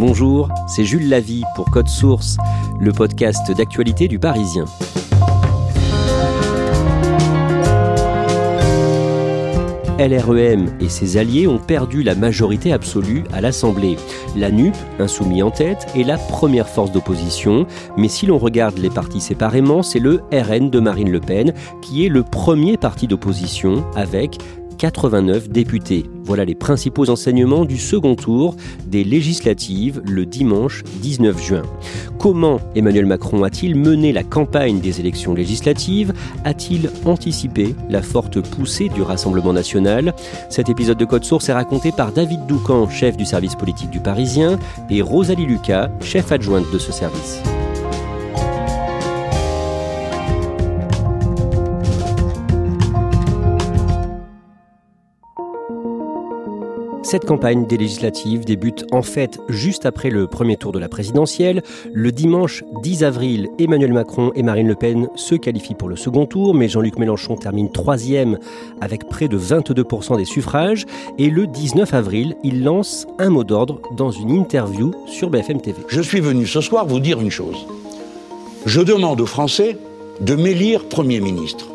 Bonjour, c'est Jules Lavie pour Code Source, le podcast d'actualité du Parisien. LREM et ses alliés ont perdu la majorité absolue à l'Assemblée. La NUP, insoumis en tête, est la première force d'opposition, mais si l'on regarde les partis séparément, c'est le RN de Marine Le Pen qui est le premier parti d'opposition avec 89 députés. Voilà les principaux enseignements du second tour des législatives le dimanche 19 juin. Comment Emmanuel Macron a-t-il mené la campagne des élections législatives? A-t-il anticipé la forte poussée du Rassemblement national? Cet épisode de Code Source est raconté par David Doucan, chef du service politique du Parisien, et Rosalie Lucas, chef adjointe de ce service. Cette campagne des législatives débute en fait juste après le premier tour de la présidentielle. Le dimanche 10 avril, Emmanuel Macron et Marine Le Pen se qualifient pour le second tour, mais Jean-Luc Mélenchon termine troisième avec près de 22% des suffrages. Et le 19 avril, il lance un mot d'ordre dans une interview sur BFM TV. Je suis venu ce soir vous dire une chose. Je demande aux Français de m'élire Premier ministre.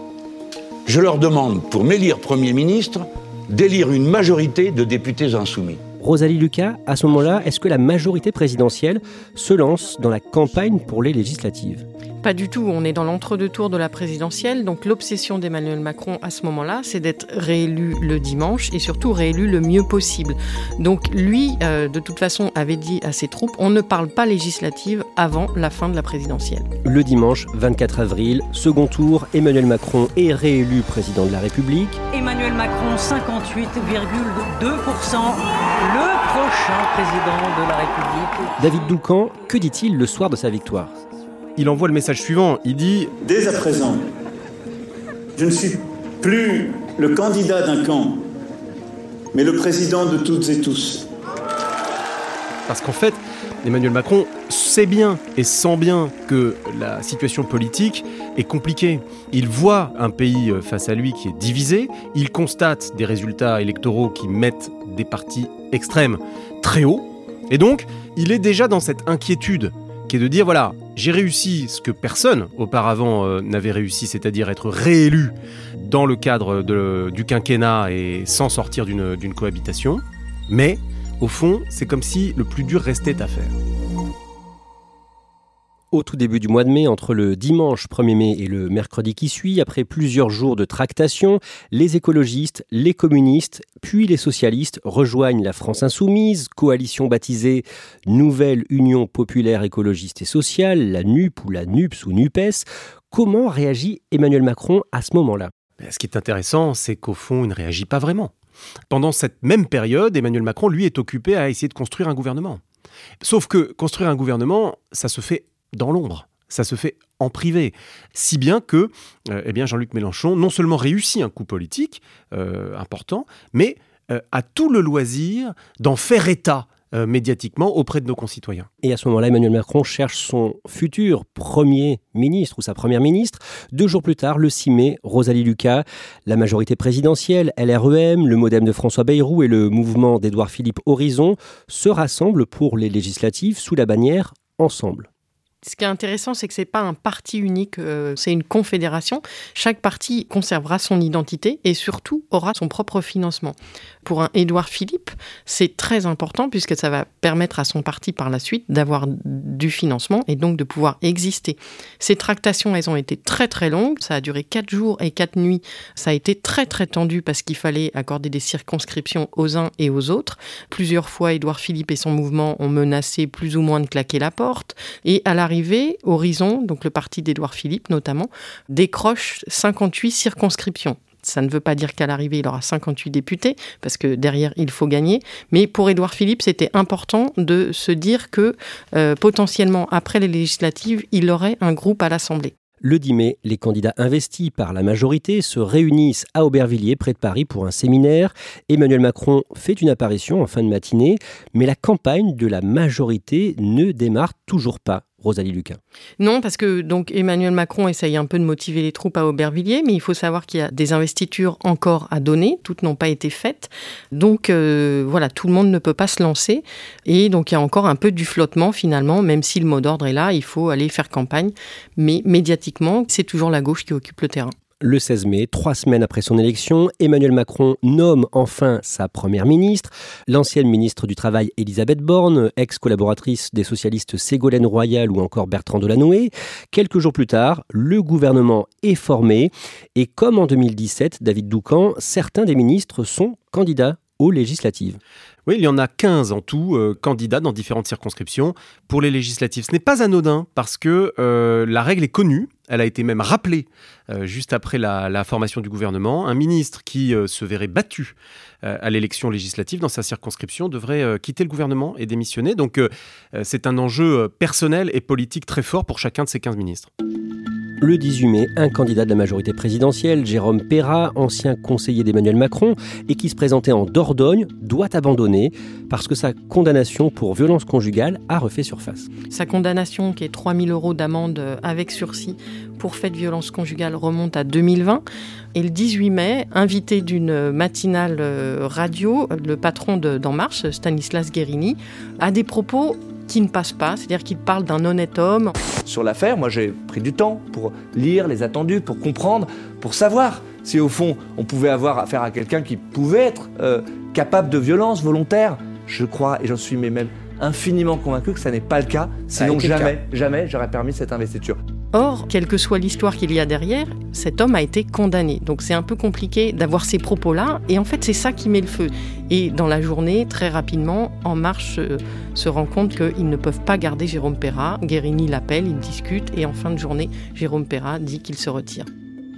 Je leur demande, pour m'élire Premier ministre, d'élire une majorité de députés insoumis. Rosalie Lucas, à ce moment-là, est-ce que la majorité présidentielle se lance dans la campagne pour les législatives? Pas du tout. On est dans l'entre-deux tours de la présidentielle. Donc l'obsession d'Emmanuel Macron à ce moment-là, c'est d'être réélu le dimanche et surtout réélu le mieux possible. Donc lui, euh, de toute façon, avait dit à ses troupes, on ne parle pas législative avant la fin de la présidentielle. Le dimanche 24 avril, second tour, Emmanuel Macron est réélu président de la République. Emmanuel Macron, 58,2%, le prochain président de la République. David Doucan, que dit-il le soir de sa victoire? Il envoie le message suivant. Il dit Dès à présent, je ne suis plus le candidat d'un camp, mais le président de toutes et tous. Parce qu'en fait, Emmanuel Macron sait bien et sent bien que la situation politique est compliquée. Il voit un pays euh, face à lui qui est divisé, il constate des résultats électoraux qui mettent des partis extrêmes très haut, et donc il est déjà dans cette inquiétude qui est de dire voilà, j'ai réussi ce que personne auparavant euh, n'avait réussi, c'est-à-dire être réélu dans le cadre du quinquennat et sans sortir d'une cohabitation, mais au fond, c'est comme si le plus dur restait à faire au tout début du mois de mai, entre le dimanche 1er mai et le mercredi qui suit, après plusieurs jours de tractation, les écologistes, les communistes, puis les socialistes rejoignent la France insoumise, coalition baptisée Nouvelle Union populaire écologiste et sociale, la NUP ou la NUPS ou NUPES. Comment réagit Emmanuel Macron à ce moment-là? Ben, Ce qui est intéressant, c'est qu'au fond, il ne réagit pas vraiment. Pendant cette même période, Emmanuel Macron, lui, est occupé à essayer de construire un gouvernement. Sauf que construire un gouvernement, ça se fait dans l'ombre. Ça se fait en privé. Si bien que euh, eh bien Jean-Luc Mélenchon non seulement réussit un coup politique euh, important, mais euh, a tout le loisir d'en faire état médiatiquement auprès de nos concitoyens. Et à ce moment-là, Emmanuel Macron cherche son futur Premier ministre ou sa Première ministre. Deux jours plus tard, le 6 mai, Rosalie Lucas, la majorité présidentielle, LREM, le modem de François Bayrou et le mouvement d'Édouard Philippe Horizon se rassemblent pour les législatives sous la bannière Ensemble. Ce qui est intéressant, c'est que ce n'est pas un parti unique, euh, c'est une confédération. Chaque parti conservera son identité et surtout aura son propre financement. Pour un Édouard Philippe, c'est très important puisque ça va permettre à son parti par la suite d'avoir du financement et donc de pouvoir exister. Ces tractations, elles ont été très très longues. Ça a duré quatre jours et quatre nuits. Ça a été très très tendu parce qu'il fallait accorder des circonscriptions aux uns et aux autres. Plusieurs fois, Édouard Philippe et son mouvement ont menacé plus ou moins de claquer la porte. Et à Horizon, donc le parti d'Édouard Philippe notamment, décroche 58 circonscriptions. Ça ne veut pas dire qu'à l'arrivée, il aura 58 députés, parce que derrière, il faut gagner. Mais pour Édouard Philippe, c'était important de se dire que euh, potentiellement, après les législatives, il aurait un groupe à l'Assemblée. Le 10 mai, les candidats investis par la majorité se réunissent à Aubervilliers, près de Paris, pour un séminaire. Emmanuel Macron fait une apparition en fin de matinée, mais la campagne de la majorité ne démarre toujours pas. Rosalie Lucas. Non, parce que donc Emmanuel Macron essaye un peu de motiver les troupes à Aubervilliers, mais il faut savoir qu'il y a des investitures encore à donner, toutes n'ont pas été faites. Donc euh, voilà, tout le monde ne peut pas se lancer. Et donc il y a encore un peu du flottement finalement, même si le mot d'ordre est là, il faut aller faire campagne. Mais médiatiquement, c'est toujours la gauche qui occupe le terrain. Le 16 mai, trois semaines après son élection, Emmanuel Macron nomme enfin sa première ministre, l'ancienne ministre du Travail Elisabeth Borne, ex-collaboratrice des socialistes Ségolène Royal ou encore Bertrand Delanoë. Quelques jours plus tard, le gouvernement est formé et comme en 2017, David Doucan, certains des ministres sont candidats aux législatives. Oui, il y en a 15 en tout, euh, candidats dans différentes circonscriptions pour les législatives. Ce n'est pas anodin parce que euh, la règle est connue, elle a été même rappelée euh, juste après la, formation du gouvernement. Un ministre qui se verrait battu à l'élection législative dans sa circonscription devrait quitter le gouvernement et démissionner. Donc c'est un enjeu personnel et politique très fort pour chacun de ces 15 ministres. Le 18 mai, un candidat de la majorité présidentielle, Jérôme Perra, ancien conseiller d'Emmanuel Macron et qui se présentait en Dordogne, doit abandonner parce que sa condamnation pour violence conjugale a refait surface. Sa condamnation, qui est 3 000 euros d'amende avec sursis pour fait de violence conjugale, remonte à 2020. Et le 18 mai, invité d'une matinale euh, radio, le patron d'En Marche, Stanislas Guérini, a des propos qui ne passe pas, c'est-à-dire qu'il parle d'un honnête homme. Sur l'affaire, moi j'ai pris du temps pour lire les attendus, pour comprendre, pour savoir si au fond on pouvait avoir affaire à quelqu'un qui pouvait être euh, capable de violence volontaire. Je crois, et j'en suis même infiniment convaincu que ça n'est pas le cas, sinon jamais, jamais j'aurais permis cette investiture. Or, quelle que soit l'histoire qu'il y a derrière, cet homme a été condamné. Donc c'est un peu compliqué d'avoir ces propos-là. Et en fait, c'est ça qui met le feu. Et dans la journée, très rapidement, En Marche euh, se rend compte qu'ils ne peuvent pas garder Jérôme Perra. Guérini l'appelle, ils discutent. Et en fin de journée, Jérôme Perra dit qu'il se retire.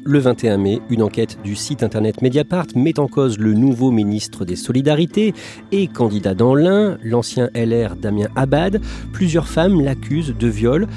Le 21 mai, une enquête du site internet Mediapart met en cause le nouveau ministre des Solidarités et candidat dans l'un, l'ancien LR Damien Abad. Plusieurs femmes l'accusent de viol.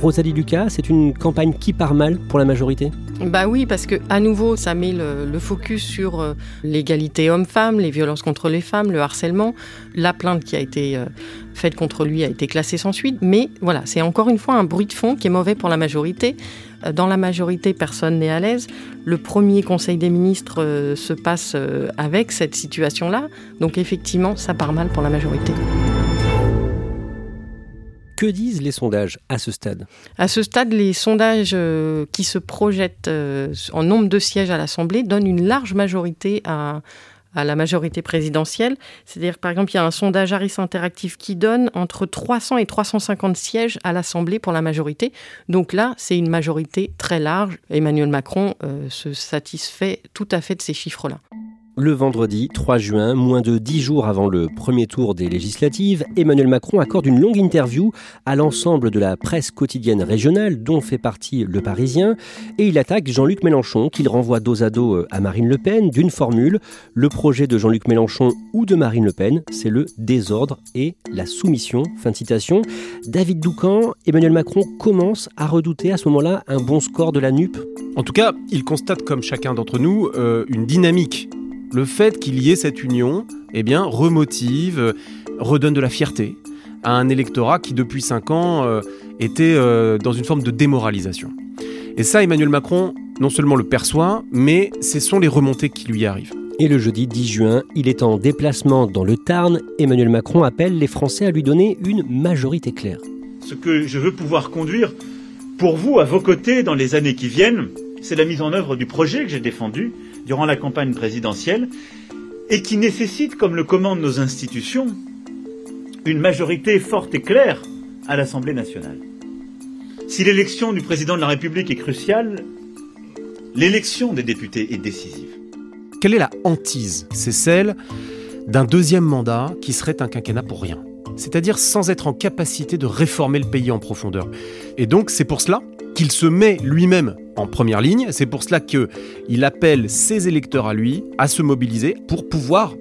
Rosalie Lucas, c'est une campagne qui part mal pour la majorité? Bah oui, parce que à nouveau, ça met le, focus sur euh, l'égalité homme-femme, les violences contre les femmes, le harcèlement. La plainte qui a été euh, faite contre lui a été classée sans suite. Mais voilà, c'est encore une fois un bruit de fond qui est mauvais pour la majorité. Euh, dans la majorité, personne n'est à l'aise. Le premier Conseil des ministres se passe avec cette situation-là. Donc effectivement, ça part mal pour la majorité. Que disent les sondages à ce stade? À ce stade, les sondages euh, qui se projettent euh, en nombre de sièges à l'Assemblée donnent une large majorité à, la majorité présidentielle. C'est-à-dire, par exemple, il y a un sondage Harris Interactive qui donne entre 300 et 350 sièges à l'Assemblée pour la majorité. Donc là, c'est une majorité très large. Emmanuel Macron euh, se satisfait tout à fait de ces chiffres-là. Le vendredi 3 juin, moins de dix jours avant le premier tour des législatives, Emmanuel Macron accorde une longue interview à l'ensemble de la presse quotidienne régionale dont fait partie Le Parisien et il attaque Jean-Luc Mélenchon qu'il renvoie dos à dos à Marine Le Pen d'une formule le projet de Jean-Luc Mélenchon ou de Marine Le Pen, c'est le désordre et la soumission. Fin citation. David Doucan, Emmanuel Macron commence à redouter à ce moment-là un bon score de la NUP. En tout cas, il constate comme chacun d'entre nous euh, une dynamique le fait qu'il y ait cette union, eh bien, remotive, redonne de la fierté à un électorat qui, depuis cinq ans, euh, était euh, dans une forme de démoralisation. Et ça, Emmanuel Macron, non seulement le perçoit, mais ce sont les remontées qui lui arrivent. Et le jeudi 10 juin, il est en déplacement dans le Tarn. Emmanuel Macron appelle les Français à lui donner une majorité claire. Ce que je veux pouvoir conduire pour vous, à vos côtés, dans les années qui viennent, c'est la mise en œuvre du projet que j'ai défendu durant la campagne présidentielle et qui nécessite, comme le commandent nos institutions, une majorité forte et claire à l'Assemblée nationale. Si l'élection du président de la République est cruciale, l'élection des députés est décisive. Quelle est la hantise? C'est celle d'un deuxième mandat qui serait un quinquennat pour rien. C'est-à-dire sans être en capacité de réformer le pays en profondeur. Et donc c'est pour cela qu'il se met lui-même en première ligne. C'est pour cela qu'il appelle ses électeurs à lui à se mobiliser pour pouvoir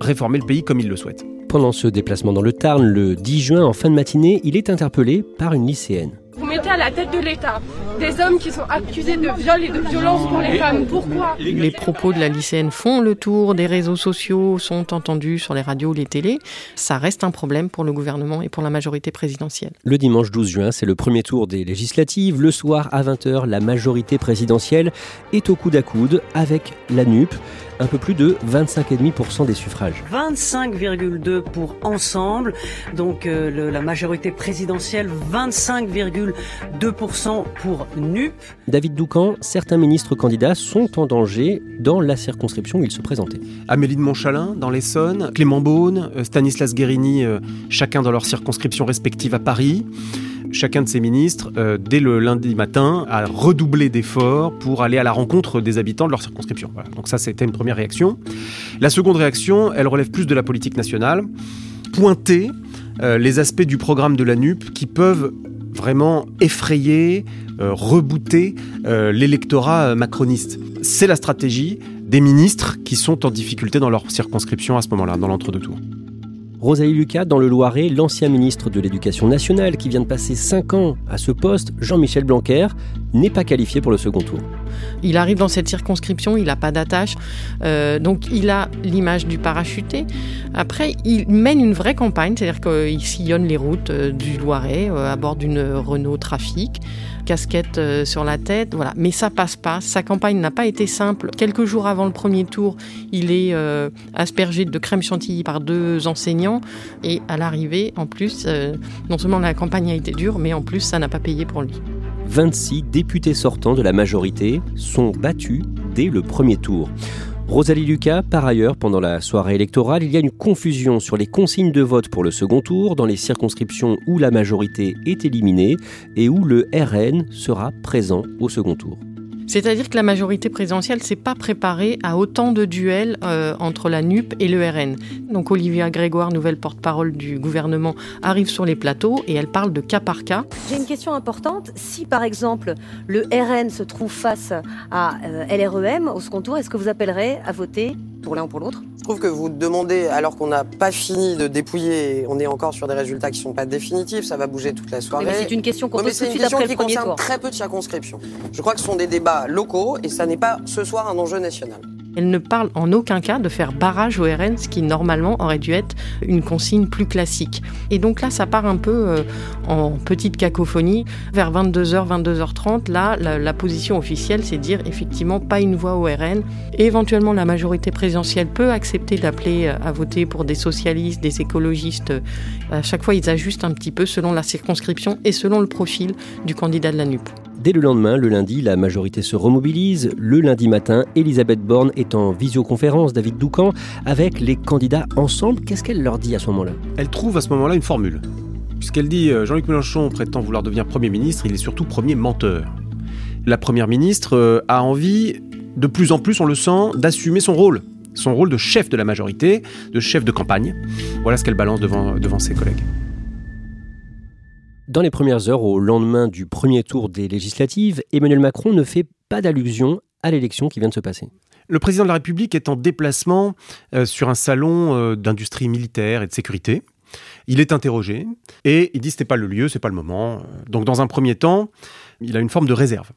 réformer le pays comme il le souhaite. Pendant ce déplacement dans le Tarn, le 10 juin, en fin de matinée, il est interpellé par une lycéenne. Vous mettez à la tête de l'État des hommes qui sont accusés de viol et de violence pour les femmes. Pourquoi Les propos de la lycéenne font le tour des réseaux sociaux, sont entendus sur les radios, les télés. Ça reste un problème pour le gouvernement et pour la majorité présidentielle. Le dimanche 12 juin, c'est le premier tour des législatives. Le soir, à 20h, la majorité présidentielle est au coude à coude avec la NUP un peu plus de 25,5% des suffrages. 25,2 pour ensemble, donc euh, la majorité présidentielle 25,2% pour NUP. David Doucan, certains ministres candidats sont en danger dans la circonscription où ils se présentaient. Amélie de Montchalin dans l'Essonne, Clément Beaune, euh, Stanislas Guérini, euh, chacun dans leur circonscription respective à Paris chacun de ces ministres, euh, dès le lundi matin, a redoublé d'efforts pour aller à la rencontre des habitants de leur circonscription. Donc ça, c'était une première réaction. La seconde réaction, elle relève plus de la politique nationale. Pointer les aspects du programme de la NUP qui peuvent vraiment effrayer, euh, rebooter euh, l'électorat macroniste. C'est la stratégie des ministres qui sont en difficulté dans leur circonscription à ce moment-là, dans l'entre-deux tours. Rosalie Lucas, dans le Loiret, l'ancien ministre de l'Éducation nationale qui vient de passer 5 ans à ce poste, Jean-Michel Blanquer, n'est pas qualifié pour le second tour. Il arrive dans cette circonscription, il n'a pas d'attache, euh, donc il a l'image du parachuté. Après, il mène une vraie campagne, c'est-à-dire qu'il sillonne les routes euh, du Loiret euh, à bord d'une Renault Trafic casquette sur la tête, voilà. Mais ça passe pas. Sa campagne n'a pas été simple. Quelques jours avant le premier tour, il est aspergé de crème chantilly par deux enseignants. Et à l'arrivée, en plus, non seulement la campagne a été dure, mais en plus, ça n'a pas payé pour lui. 26 députés sortants de la majorité sont battus dès le premier tour. Rosalie Lucas, par ailleurs, pendant la soirée électorale, il y a une confusion sur les consignes de vote pour le second tour dans les circonscriptions où la majorité est éliminée et où le RN sera présent au second tour. C'est-à-dire que la majorité présidentielle s'est pas préparée à autant de duels euh, entre la NUP et le RN. Donc Olivia Grégoire, nouvelle porte-parole du gouvernement, arrive sur les plateaux et elle parle de cas par cas. J'ai une question importante. Si par exemple le RN se trouve face à euh, LREM au second tour, est-ce que vous appellerez à voter pour l'un ou pour l'autre Je trouve que vous demandez, alors qu'on n'a pas fini de dépouiller, on est encore sur des résultats qui ne sont pas définitifs, ça va bouger toute la soirée. c'est une question qu'on pose tout de suite après le premier tour. très peu de circonscriptions. Je crois que ce sont des débats locaux et ça n'est pas ce soir un enjeu national. Elle ne parle en aucun cas de faire barrage au RN, ce qui normalement aurait dû être une consigne plus classique. Et donc là, ça part un peu euh, en petite cacophonie. Vers 22h, 22h30, là, la, position officielle, c'est dire effectivement pas une voix au RN. Et éventuellement, la majorité présidentielle peut accepter d'appeler euh, à voter pour des socialistes, des écologistes. À chaque fois, ils ajustent un petit peu selon la circonscription et selon le profil du candidat de la NUP. Dès le lendemain, le lundi, la majorité se remobilise. Le lundi matin, Elisabeth Borne est en visioconférence, David Doucan, avec les candidats ensemble. Qu'est-ce qu'elle leur dit à ce moment-là? Elle trouve à ce moment-là une formule. Puisqu'elle dit euh, Jean-Luc Mélenchon prétend vouloir devenir Premier ministre, il est surtout Premier menteur. La Première ministre euh, a envie, de plus en plus, on le sent, d'assumer son rôle. Son rôle de chef de la majorité, de chef de campagne. Voilà ce qu'elle balance devant, devant ses collègues. Dans les premières heures, au lendemain du premier tour des législatives, Emmanuel Macron ne fait pas d'allusion à l'élection qui vient de se passer. Le président de la République est en déplacement euh, sur un salon euh, d'industrie militaire et de sécurité. Il est interrogé et il dit n'est pas le lieu, c'est pas le moment. Donc dans un premier temps, il a une forme de réserve.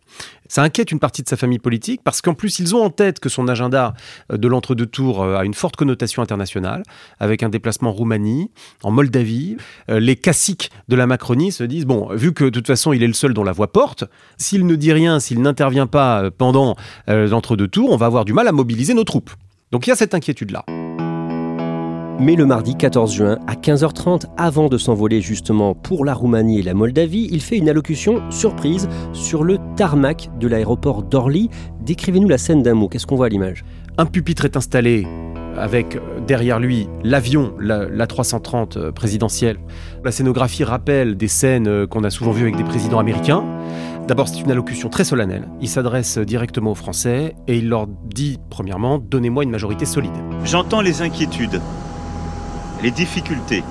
Ça inquiète une partie de sa famille politique parce qu'en plus, ils ont en tête que son agenda euh, de l'entre-deux tours euh, a une forte connotation internationale, avec un déplacement en Roumanie, en Moldavie. Euh, les caciques de la Macronie se disent, bon, vu que de toute façon, il est le seul dont la voix porte, s'il ne dit rien, s'il n'intervient pas pendant l'entre-deux tours, on va avoir du mal à mobiliser nos troupes. Donc il y a cette inquiétude-là. Mais le mardi 14 juin, à 15h30, avant de s'envoler justement pour la Roumanie et la Moldavie, il fait une allocution surprise sur le tarmac de l'aéroport d'Orly. Décrivez-nous la scène d'un mot, qu'est-ce qu'on voit à l'image? Un pupitre est installé avec derrière lui l'avion, la, 330 euh, présidentielle. La scénographie rappelle des scènes euh, qu'on a souvent vues avec des présidents américains. D'abord, c'est une allocution très solennelle. Il s'adresse directement aux Français et il leur dit, premièrement, donnez-moi une majorité solide. J'entends les inquiétudes les difficultés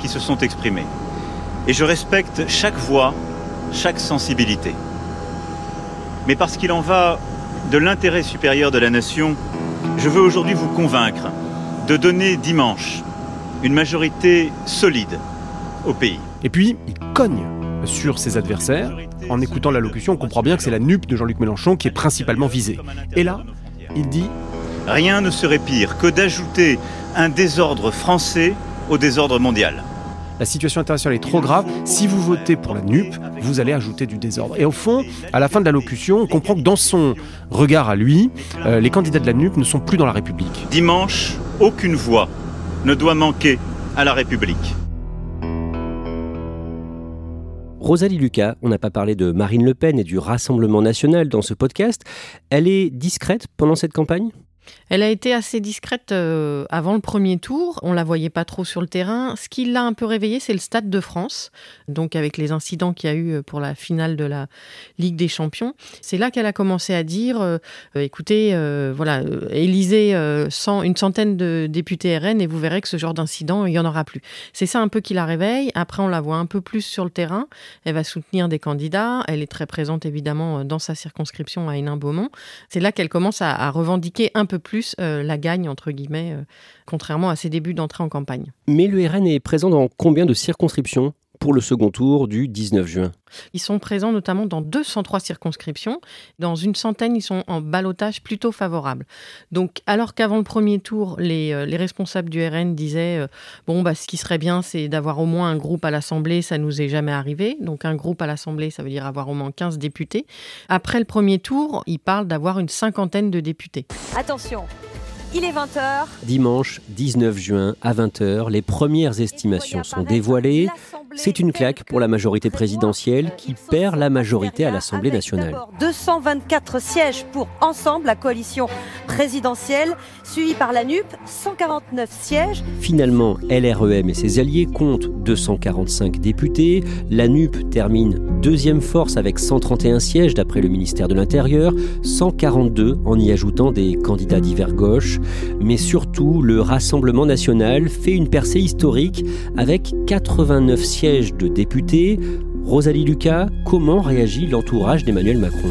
qui se sont exprimées. Et je respecte chaque voix, chaque sensibilité. mais parce qu'il en va de l'intérêt supérieur de la nation, je veux aujourd'hui vous convaincre de donner dimanche une majorité solide au pays. Et puis, il cogne sur ses adversaires. En écoutant l'allocution, on comprend bien que c'est la nupe de Jean-Luc Mélenchon qui est principalement visée. Et là, il dit Rien ne serait pire que d'ajouter un désordre français au désordre mondial. La situation internationale est trop grave. Si vous votez pour la NUP, vous allez ajouter du désordre. Et au fond, à la fin de l'allocution, on comprend que dans son regard à lui, euh, les candidats de la NUP ne sont plus dans la République. Dimanche, aucune voix ne doit manquer à la République. Rosalie Lucas, on n'a pas parlé de Marine Le Pen et du Rassemblement national dans ce podcast. Elle est discrète pendant cette campagne? Elle a été assez discrète euh, avant le premier tour. On la voyait pas trop sur le terrain. Ce qui l'a un peu réveillée, c'est le Stade de France. Donc avec les incidents qu'il y a eu euh, pour la finale de la Ligue des Champions, c'est là qu'elle a commencé à dire euh, écoutez, voilà, sans une centaine de députés RN et vous verrez que ce genre d'incident, il y en aura plus. C'est ça un peu qui la réveille. Après, on la voit un peu plus sur le terrain. Elle va soutenir des candidats. Elle est très présente évidemment dans sa circonscription à Hénin-Beaumont. C'est là qu'elle commence à, à revendiquer un peu plus euh, la gagne, entre guillemets, euh, contrairement à ses débuts d'entrée en campagne. Mais le RN est présent dans combien de circonscriptions? Pour le second tour du 19 juin. Ils sont présents notamment dans 203 circonscriptions. Dans une centaine, ils sont en balotage plutôt favorable. Donc, alors qu'avant le premier tour, les, euh, responsables du RN disaient bon, bah, ce qui serait bien, c'est d'avoir au moins un groupe à l'Assemblée, ça nous est jamais arrivé. Donc, un groupe à l'Assemblée, ça veut dire avoir au moins 15 députés. Après le premier tour, ils parlent d'avoir une cinquantaine de députés. Attention, il est 20h. Dimanche 19 juin à 20h, les premières estimations sont dévoilées. C'est une claque pour la majorité présidentielle qui perd la majorité à l'Assemblée nationale. 224 sièges pour Ensemble, la coalition présidentielle, suivie par la NUP, 149 sièges. Finalement, LREM et ses alliés comptent 245 députés. La NUP termine deuxième force avec 131 sièges d'après le ministère de l'Intérieur, 142 en y ajoutant des candidats divers gauche. Mais surtout, le Rassemblement national fait une percée historique avec 89 sièges siège de députés. Rosalie Lucas, comment réagit l'entourage d'Emmanuel Macron?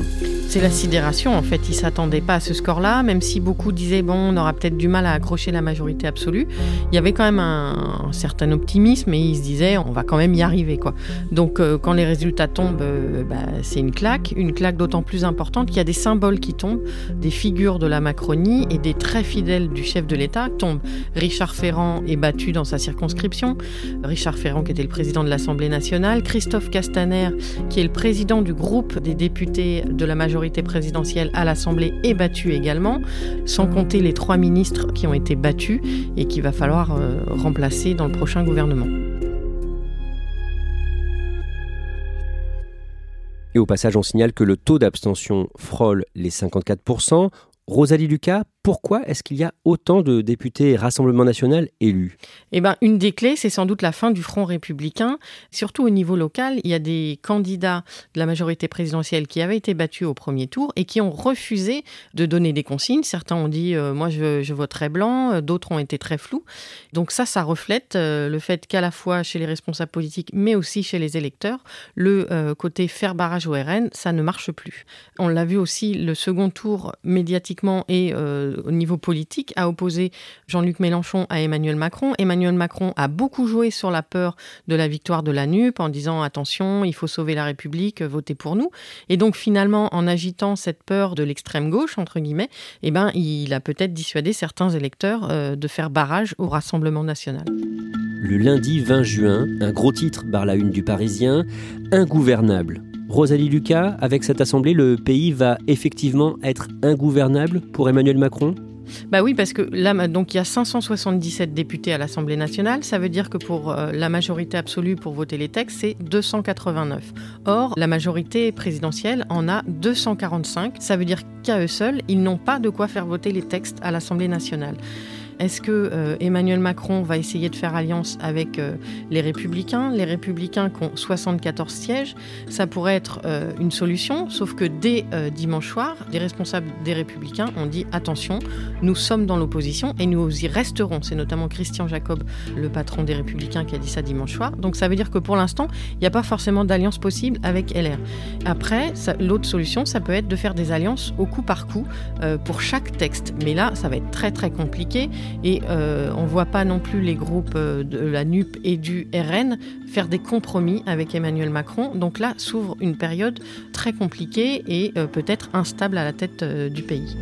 C'est la sidération en fait. Ils s'attendaient pas à ce score-là, même si beaucoup disaient bon, on aura peut-être du mal à accrocher la majorité absolue. Il y avait quand même un, certain optimisme et ils se disaient on va quand même y arriver quoi. Donc euh, quand les résultats tombent, euh, bah, c'est une claque, une claque d'autant plus importante qu'il y a des symboles qui tombent, des figures de la Macronie et des très fidèles du chef de l'État tombent. Richard Ferrand est battu dans sa circonscription. Richard Ferrand qui était le président de l'Assemblée nationale, Christophe Castaner qui est le président du groupe des députés de la majorité présidentielle à l'Assemblée est battue également, sans compter les trois ministres qui ont été battus et qu'il va falloir euh, remplacer dans le prochain gouvernement. Et au passage, on signale que le taux d'abstention frôle les 54%. Rosalie Lucas, pourquoi est-ce qu'il y a autant de députés Rassemblement national élus? Eh ben, une des clés, c'est sans doute la fin du Front républicain. Surtout au niveau local, il y a des candidats de la majorité présidentielle qui avaient été battus au premier tour et qui ont refusé de donner des consignes. Certains ont dit euh, moi je, je, voterai blanc, euh, d'autres ont été très flous. Donc ça, ça reflète euh, le fait qu'à la fois chez les responsables politiques, mais aussi chez les électeurs, le côté faire barrage au RN, ça ne marche plus. On l'a vu aussi le second tour médiatiquement et au niveau politique, a opposé Jean-Luc Mélenchon à Emmanuel Macron. Emmanuel Macron a beaucoup joué sur la peur de la victoire de la NUP en disant attention, il faut sauver la République, votez pour nous. Et donc finalement, en agitant cette peur de l'extrême gauche, entre guillemets, eh ben, il a peut-être dissuadé certains électeurs euh, de faire barrage au Rassemblement national. Le lundi 20 juin, un gros titre barre la une du Parisien, ingouvernable. Rosalie Lucas, avec cette assemblée, le pays va effectivement être ingouvernable pour Emmanuel Macron? Bah oui, parce que là, donc il y a 577 députés à l'Assemblée nationale. Ça veut dire que pour euh, la majorité absolue pour voter les textes, c'est 289. Or, la majorité présidentielle en a 245. Ça veut dire qu'à eux seuls, ils n'ont pas de quoi faire voter les textes à l'Assemblée nationale. Est-ce que euh, Emmanuel Macron va essayer de faire alliance avec euh, les Républicains? Les Républicains qui ont 74 sièges, ça pourrait être euh, une solution, sauf que dès dimanche soir, les responsables des Républicains ont dit attention, nous sommes dans l'opposition et nous y resterons. C'est notamment Christian Jacob, le patron des Républicains, qui a dit ça dimanche soir. Donc ça veut dire que pour l'instant, il n'y a pas forcément d'alliance possible avec LR. Après, l'autre solution, ça peut être de faire des alliances au coup par coup pour chaque texte. Mais là, ça va être très très compliqué et euh, on ne voit pas non plus les groupes euh, de la NUP et du RN faire des compromis avec Emmanuel Macron. Donc là s'ouvre une période très compliquée et euh, peut-être instable à la tête du pays.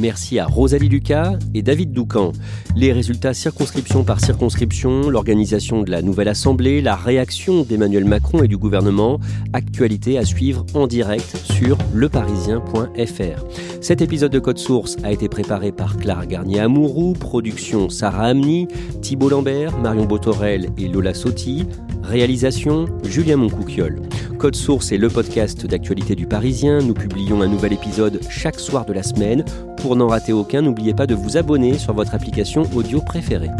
Merci à Rosalie Lucas et David Doucan. Les résultats circonscription par circonscription, l'organisation de la nouvelle Assemblée, la réaction d'Emmanuel Macron et du gouvernement, actualité à suivre en direct sur leparisien.fr. Cet épisode de Code Source a été préparé par Clara Garnier-Amouroux, production Sarah Amni, Thibault Lambert, Marion Botorel et Lola Sotti, réalisation Julien Moncouquiole. Code Source est le podcast d'actualité du Parisien. Nous publions un nouvel épisode chaque soir de la semaine. Pour n'en rater aucun, n'oubliez pas de vous abonner sur votre application audio préférée.